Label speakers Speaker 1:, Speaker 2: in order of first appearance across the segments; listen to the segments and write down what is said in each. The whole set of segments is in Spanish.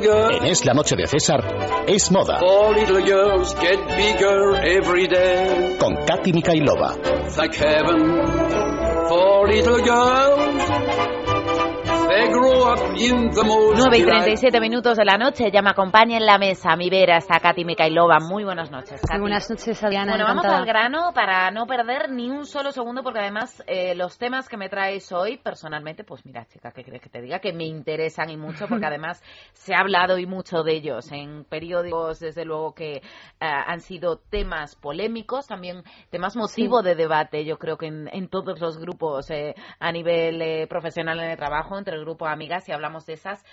Speaker 1: En Es la Noche de César, es moda. Con Katy Mikailova.
Speaker 2: 9 y
Speaker 3: delight-
Speaker 2: 37 minutos de la noche, ya me acompaña en la mesa mi vera, está Katy Mikailova. Muy buenas noches, Katy.
Speaker 4: Muy buenas noches, Adriana.
Speaker 2: Bueno, vamos al grano para no perder ni un solo segundo, porque además eh, los temas que me traes hoy, personalmente, pues mira, chica, ¿qué crees que te diga? Que me interesan y mucho, porque además se ha hablado y mucho de ellos en periódicos, desde luego que eh, han sido temas polémicos, también temas motivo de debate, yo creo que en, en todos los grupos eh, a nivel eh, profesional en el trabajo, entre el grupo de amigas, y hablamos de esas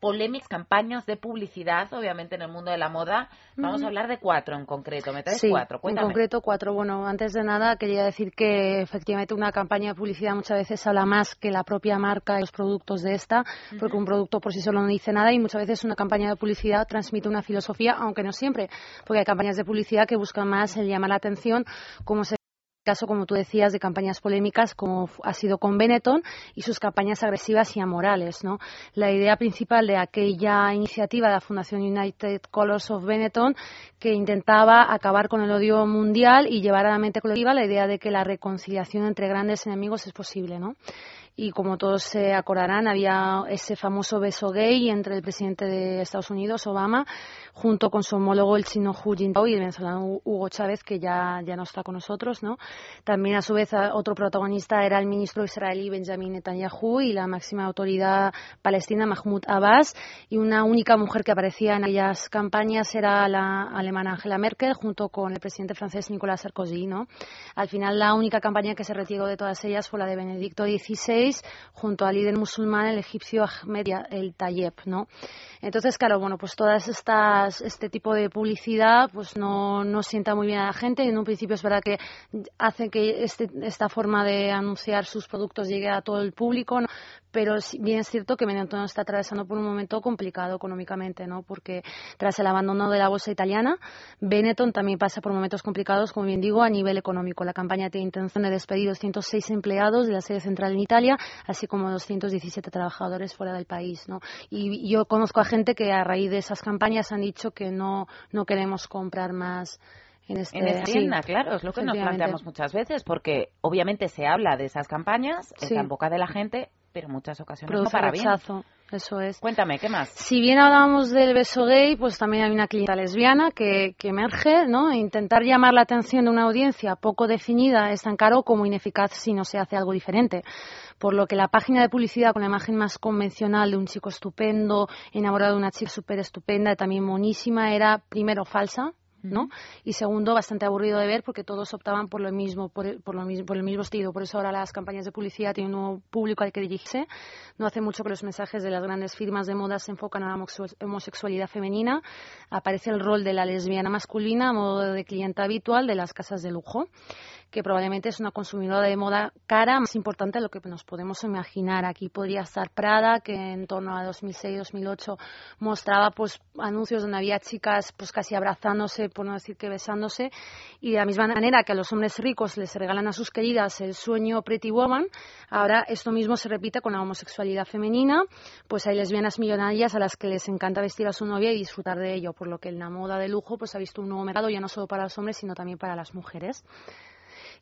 Speaker 2: polémicas campañas de publicidad, obviamente en el mundo de la moda. Vamos a hablar de cuatro en concreto. ¿Me traes
Speaker 4: Sí,
Speaker 2: cuatro?
Speaker 4: en concreto cuatro. Bueno, antes de nada quería decir que efectivamente una campaña de publicidad muchas veces habla más que la propia marca y los productos de esta, porque un producto por sí solo no dice nada y muchas veces una campaña de publicidad transmite una filosofía, aunque no siempre, porque hay campañas de publicidad que buscan más el llamar la atención, como se caso, como tú decías, de campañas polémicas, como ha sido con Benetton, y sus campañas agresivas y amorales. ¿no? La idea principal de aquella iniciativa de la Fundación United Colors of Benetton, que intentaba acabar con el odio mundial y llevar a la mente colectiva la idea de que la reconciliación entre grandes enemigos es posible. ¿no? y como todos se acordarán, había ese famoso beso gay entre el presidente de Estados Unidos, Obama, junto con su homólogo el chino Hu Jintao y el venezolano Hugo Chávez, que ya, ya no está con nosotros. ¿no? También, a su vez, otro protagonista era el ministro israelí Benjamin Netanyahu y la máxima autoridad palestina Mahmoud Abbas. Y una única mujer que aparecía en aquellas campañas era la alemana Angela Merkel, junto con el presidente francés Nicolas Sarkozy. ¿no? Al final, la única campaña que se retiró de todas ellas fue la de Benedicto XVI, junto al líder musulmán, el egipcio Ahmed el Tayeb, ¿no? Entonces, claro, bueno, pues todas estas, este tipo de publicidad, pues no, no sienta muy bien a la gente. En un principio es verdad que hace que este, esta forma de anunciar sus productos llegue a todo el público, ¿no? pero bien es cierto que Benetton está atravesando por un momento complicado económicamente, ¿no? Porque tras el abandono de la bolsa italiana, Benetton también pasa por momentos complicados, como bien digo, a nivel económico. La campaña tiene intención de despedir 206 empleados de la sede central en Italia, así como 217 trabajadores fuera del país, ¿no? Y yo conozco a gente que a raíz de esas campañas han dicho que no, no queremos comprar más en este
Speaker 2: En esta
Speaker 4: sí,
Speaker 2: tienda, claro, es lo que nos planteamos muchas veces, porque obviamente se habla de esas campañas,
Speaker 4: Sí.
Speaker 2: está en boca de la gente, pero en muchas ocasiones
Speaker 4: Produce
Speaker 2: no para bien.
Speaker 4: rechazo, eso es.
Speaker 2: Cuéntame, ¿qué más?
Speaker 4: Si bien hablábamos del beso gay, pues también hay una clienta lesbiana que, que emerge, ¿no? Intentar llamar la atención de una audiencia poco definida es tan caro como ineficaz si no se hace algo diferente. Por lo que la página de publicidad con la imagen más convencional de un chico estupendo, enamorado de una chica súper estupenda y también monísima, era primero falsa, ¿no? Y segundo, bastante aburrido de ver porque todos optaban por lo mismo, por el, por lo mismo, por el mismo estilo. Por eso ahora las campañas de publicidad tienen un nuevo público al que dirigirse. No hace mucho que los mensajes de las grandes firmas de moda se enfocan a la homosexualidad femenina. Aparece el rol de la lesbiana masculina a modo de cliente habitual de las casas de lujo que probablemente es una consumidora de moda cara más importante de lo que nos podemos imaginar. Aquí podría estar Prada, que en torno a 2006-2008 mostraba pues anuncios donde había chicas pues casi abrazándose, por no decir que besándose, y de la misma manera que a los hombres ricos les regalan a sus queridas el sueño Pretty Woman, ahora esto mismo se repite con la homosexualidad femenina, pues hay lesbianas millonarias a las que les encanta vestir a su novia y disfrutar de ello, por lo que en la moda de lujo pues ha visto un nuevo mercado ya no solo para los hombres, sino también para las mujeres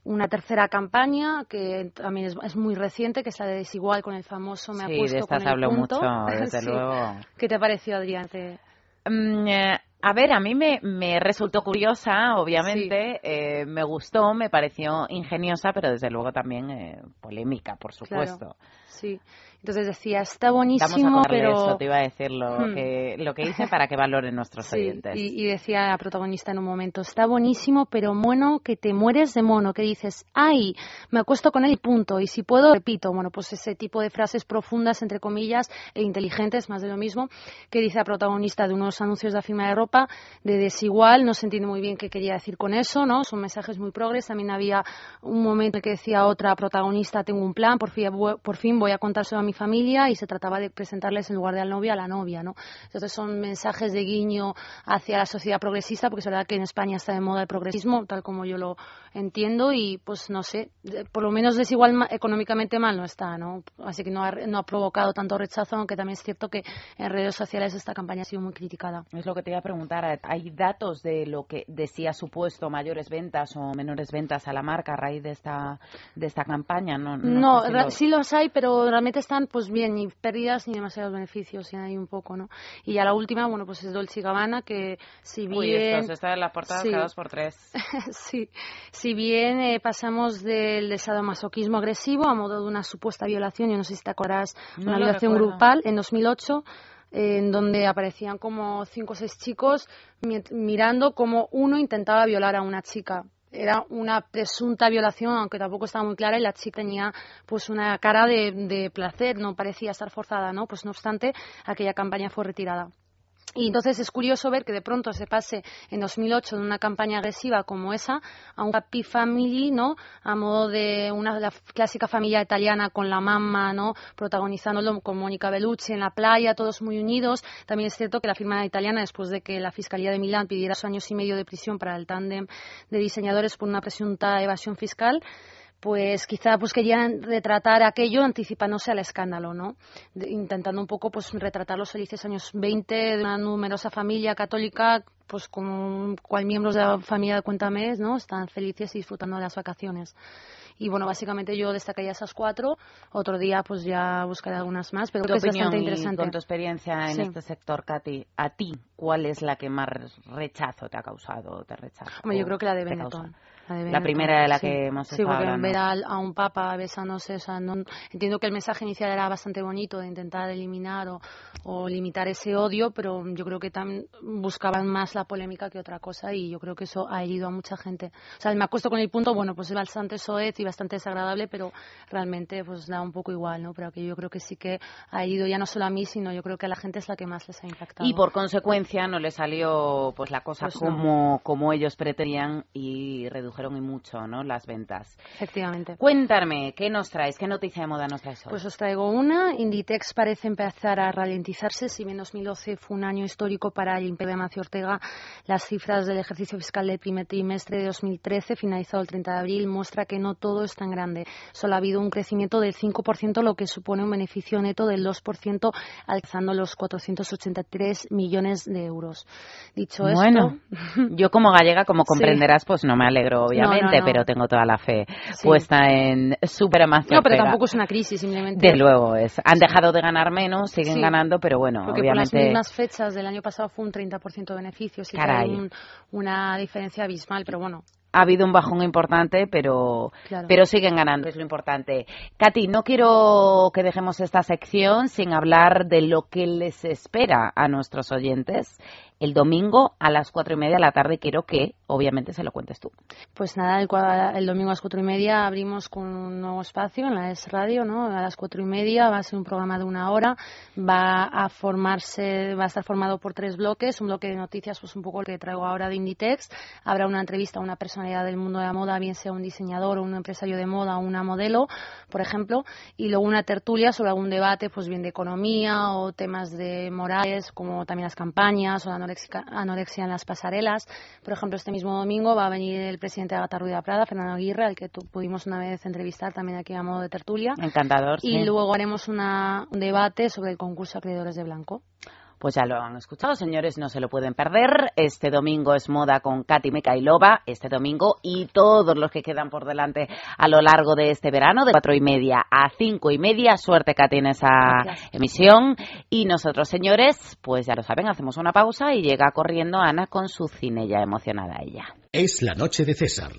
Speaker 4: una tercera campaña que también es, es muy reciente, que es la de Desigual con el famoso Me
Speaker 2: Sí,
Speaker 4: apuesto
Speaker 2: de estas
Speaker 4: con el
Speaker 2: hablo
Speaker 4: punto.
Speaker 2: mucho, desde
Speaker 4: Sí.
Speaker 2: luego.
Speaker 4: ¿Qué te pareció, Adrián? Te-
Speaker 2: Mm, eh, a ver, a mí me, me resultó curiosa, obviamente, eh, me gustó, me pareció ingeniosa, pero desde luego también eh, polémica, por supuesto.
Speaker 4: Sí. Entonces decía, está
Speaker 2: Vamos a
Speaker 4: buenísimo, pero...
Speaker 2: eso, te iba a decir lo,
Speaker 4: Hmm.
Speaker 2: que, lo que hice para que valoren nuestros
Speaker 4: Sí,
Speaker 2: oyentes.
Speaker 4: y, y decía la protagonista en un momento, está buenísimo, pero mono que te mueres de mono, que dices, ay, me acuesto con él y punto, y si puedo, repito, bueno, pues ese tipo de frases profundas, entre comillas, e inteligentes, más de lo mismo, que dice la protagonista de unos anuncios de la firma de ropa, de desigual, no se entiende muy bien qué quería decir con eso, ¿no? Son mensajes muy progres, también había un momento en que decía otra protagonista, tengo un plan, por fin, por fin voy a contárselo a mi familia y se trataba de presentarles en lugar de al novio a la novia, ¿no? Entonces son mensajes de guiño hacia la sociedad progresista, porque es verdad que en España está de moda el progresismo, tal como yo lo entiendo, y pues no sé, por lo menos desigual económicamente mal no está, ¿no? Así que no ha, no ha provocado tanto rechazo, aunque también es cierto que en redes sociales esta campaña ha sido muy criticada.
Speaker 2: Es lo que te iba a preguntar, ¿hay datos de lo que decía supuesto mayores ventas o menores ventas a la marca a raíz de esta, de esta campaña? No,
Speaker 4: no, sí los hay, pero realmente están pues bien, ni pérdidas ni demasiados beneficios, y hay un poco, ¿no? Y ya la última, bueno, pues es Dolce Gabbana, que si bien...
Speaker 2: Uy, estos están en las portadas cada dos por tres.
Speaker 4: sí, si bien eh, pasamos del sadomasoquismo agresivo a modo de una supuesta violación, yo no sé si te acuerdas, una violación grupal en 2008, en donde aparecían como cinco o seis chicos mirando como uno intentaba violar a una chica era una presunta violación, aunque tampoco estaba muy clara, y la chica tenía pues una cara de, de placer, no parecía estar forzada, ¿no? Pues no obstante, aquella campaña fue retirada. Y entonces es curioso ver que de pronto se pase en 2008 de una campaña agresiva como esa a un happy family, ¿no? A modo de una clásica familia italiana con la mamá, ¿no? Protagonizándolo con Mónica Bellucci en la playa, todos muy unidos. También es cierto que la firma italiana, después de que la Fiscalía de Milán pidiera dos años y medio de prisión para el tándem de diseñadores por una presunta evasión fiscal, pues quizá pues querían retratar aquello anticipándose al escándalo, ¿no? intentando un poco pues retratar los felices años 20 de una numerosa familia católica pues como cual miembros de la familia de Cuéntame, ¿no? Están felices y disfrutando de las vacaciones. Y bueno, básicamente yo destacaría esas cuatro. Otro día pues ya buscaré algunas más, pero creo que es bastante interesante.
Speaker 2: con tu experiencia en este sector, Katy, ¿a ti cuál es la que más rechazo te ha causado? Te rechazo,
Speaker 4: yo creo que la de Benetton.
Speaker 2: La, primera de la que hemos
Speaker 4: estado
Speaker 2: Sí, porque
Speaker 4: ver a, un papa besándose, o sea, no, entiendo que el mensaje inicial era bastante bonito de intentar eliminar o, o limitar ese odio, pero yo creo que también buscaban más la polémica que otra cosa y yo creo que eso ha herido a mucha gente. O sea, me acuesto con el punto, bueno, pues es bastante soez y bastante desagradable, pero realmente pues da un poco igual, ¿no? Pero que yo creo que sí que ha herido ya no solo a mí, sino yo creo que a la gente es la que más les ha impactado.
Speaker 2: Y por consecuencia no le salió pues la cosa pues como, como ellos pretendían y redujeron y mucho, ¿no? Las ventas.
Speaker 4: Efectivamente.
Speaker 2: Cuéntame, ¿qué nos traes? ¿Qué noticia de moda nos traes hoy?
Speaker 4: Pues os traigo una. Inditex parece empezar a ralentizarse. Si bien 2012 fue un año histórico para el Imperio de Macio Ortega, las cifras del ejercicio fiscal del primer trimestre de 2013, finalizado el 30 de abril, muestra que no todo es tan grande. Solo ha habido un crecimiento del 5%, lo que supone un beneficio neto del 2%, alcanzando los 483 millones de euros. Dicho
Speaker 2: bueno, yo como gallega, como comprenderás, pues no me alegro, obviamente, pero tengo toda la fe puesta en super
Speaker 4: No, pero tampoco es una crisis, simplemente.
Speaker 2: De luego es. Han dejado de ganar menos, siguen ganando, pero bueno,
Speaker 4: Porque
Speaker 2: obviamente.
Speaker 4: Por las mismas fechas del año pasado fue un 30% de beneficios y hay una diferencia abismal, pero bueno,
Speaker 2: ha habido un bajón importante, pero, pero siguen ganando, es lo importante. Katy, no quiero que dejemos esta sección sin hablar de lo que les espera a nuestros oyentes el domingo a las cuatro y media de la tarde. Quiero que, obviamente, se lo cuentes tú.
Speaker 4: Pues nada, el, domingo a las cuatro y media abrimos con un nuevo espacio en la Es Radio, ¿no? A las cuatro y media va a ser un programa de una hora. Va a formarse, va a estar formado por tres bloques. Un bloque de noticias, pues un poco el que traigo ahora de Inditex. Habrá una entrevista a una personalidad del mundo de la moda, bien sea un diseñador o un empresario de moda o una modelo, por ejemplo. Y luego una tertulia sobre algún debate, pues bien de economía o temas de morales, como también las campañas o la anorexia en las pasarelas. Por ejemplo, este mismo domingo va a venir el presidente de Gata Ruida Prada, Fernando Aguirre, al que pudimos una vez entrevistar también aquí a modo de tertulia.
Speaker 2: Encantador.
Speaker 4: Y luego haremos un debate sobre el concurso Acreedores de Blanco.
Speaker 2: Pues ya lo han escuchado, señores, no se lo pueden perder. Este domingo es moda con Katy Mikailova, este domingo y todos los que quedan por delante a lo largo de este verano, de cuatro y media a cinco y media. Suerte, Katy, en esa emisión. Y nosotros, señores, pues ya lo saben, hacemos una pausa y llega corriendo Ana con su cine ya emocionada ella.
Speaker 1: Es la noche de César.